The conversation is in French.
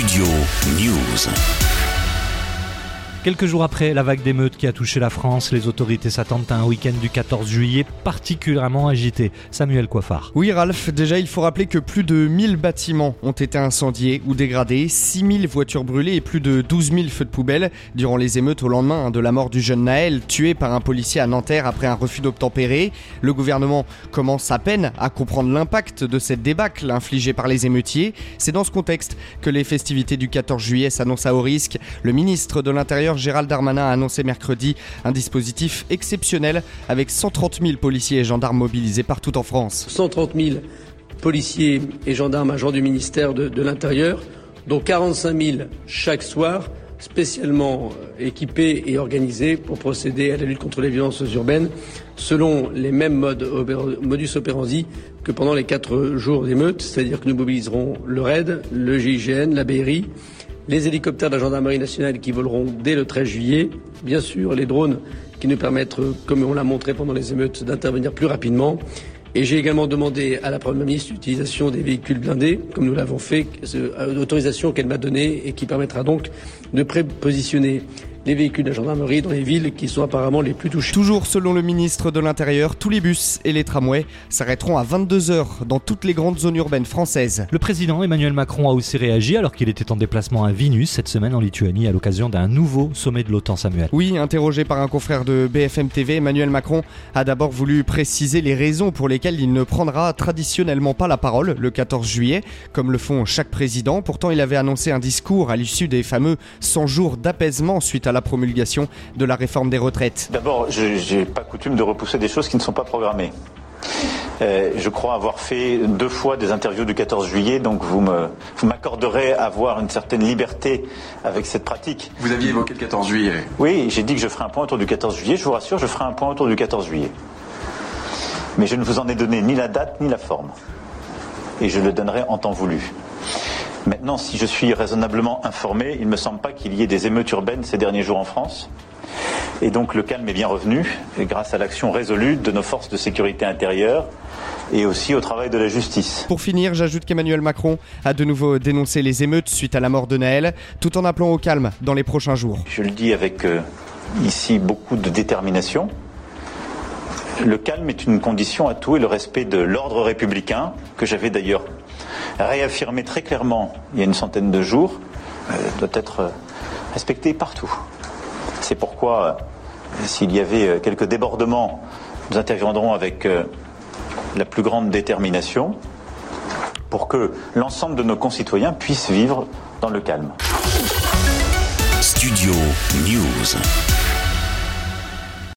Studio News. Quelques jours après la vague d'émeutes qui a touché la France, les autorités s'attendent à un week-end du 14 juillet particulièrement agité. Samuel Coiffard. Oui, Ralph, déjà il faut rappeler que plus de 1000 bâtiments ont été incendiés ou dégradés, 6000 voitures brûlées et plus de 12 000 feux de poubelle durant les émeutes au lendemain de la mort du jeune Naël, tué par un policier à Nanterre après un refus d'obtempérer. Le gouvernement commence à peine à comprendre l'impact de cette débâcle infligée par les émeutiers. C'est dans ce contexte que les festivités du 14 juillet s'annoncent à haut risque. Le ministre de l'Intérieur Gérald Darmanin a annoncé mercredi un dispositif exceptionnel avec 130 000 policiers et gendarmes mobilisés partout en France. 130 000 policiers et gendarmes agents du ministère de, l'Intérieur, dont 45 000 chaque soir, spécialement euh, équipés et organisés pour procéder à la lutte contre les violences urbaines, selon les mêmes modes, modus operandi que pendant les quatre jours d'émeute, c'est-à-dire que nous mobiliserons le RAID, le GIGN, la BRI, les hélicoptères de la gendarmerie nationale qui voleront dès le 13 juillet, bien sûr les drones qui nous permettent, comme on l'a montré pendant les émeutes, d'intervenir plus rapidement. Et j'ai également demandé à la Première ministre l'utilisation des véhicules blindés, comme nous l'avons fait, l'autorisation qu'elle m'a donnée et qui permettra donc de prépositionner les véhicules de la gendarmerie dans les villes qui sont apparemment les plus touchées. Toujours selon le ministre de l'Intérieur, tous les bus et les tramways s'arrêteront à 22h dans toutes les grandes zones urbaines françaises. Le président Emmanuel Macron a aussi réagi alors qu'il était en déplacement à Vilnius cette semaine en Lituanie à l'occasion d'un nouveau sommet de l'OTAN Samuel. Oui, interrogé par un confrère de BFM TV, Emmanuel Macron a d'abord voulu préciser les raisons pour lesquelles il ne prendra traditionnellement pas la parole le 14 juillet, comme le font chaque président. Pourtant, il avait annoncé un discours à l'issue des fameux 100 jours d'apaisement suite à à la promulgation de la réforme des retraites D'abord, je n'ai pas coutume de repousser des choses qui ne sont pas programmées. Euh, je crois avoir fait deux fois des interviews du 14 juillet, donc vous m'accorderez à avoir une certaine liberté avec cette pratique. Vous aviez évoqué le 14 juillet. Oui, j'ai dit que je ferai un point autour du 14 juillet. Je vous rassure, je ferai un point autour du 14 juillet. Mais je ne vous en ai donné ni la date ni la forme. Et je le donnerai en temps voulu. Maintenant, si je suis raisonnablement informé, il ne me semble pas qu'il y ait des émeutes urbaines ces derniers jours en France. Et donc le calme est bien revenu grâce à l'action résolue de nos forces de sécurité intérieure et aussi au travail de la justice. Pour finir, j'ajoute qu'Emmanuel Macron a de nouveau dénoncé les émeutes suite à la mort de Naël, tout en appelant au calme dans les prochains jours. Je le dis avec euh, ici beaucoup de détermination. Le calme est une condition à tout et le respect de l'ordre républicain, que j'avais d'ailleurs réaffirmé très clairement il y a une centaine de jours, euh, doit être euh, respecté partout. C'est pourquoi, euh, s'il y avait quelques débordements, nous interviendrons avec la plus grande détermination pour que l'ensemble de nos concitoyens puissent vivre dans le calme.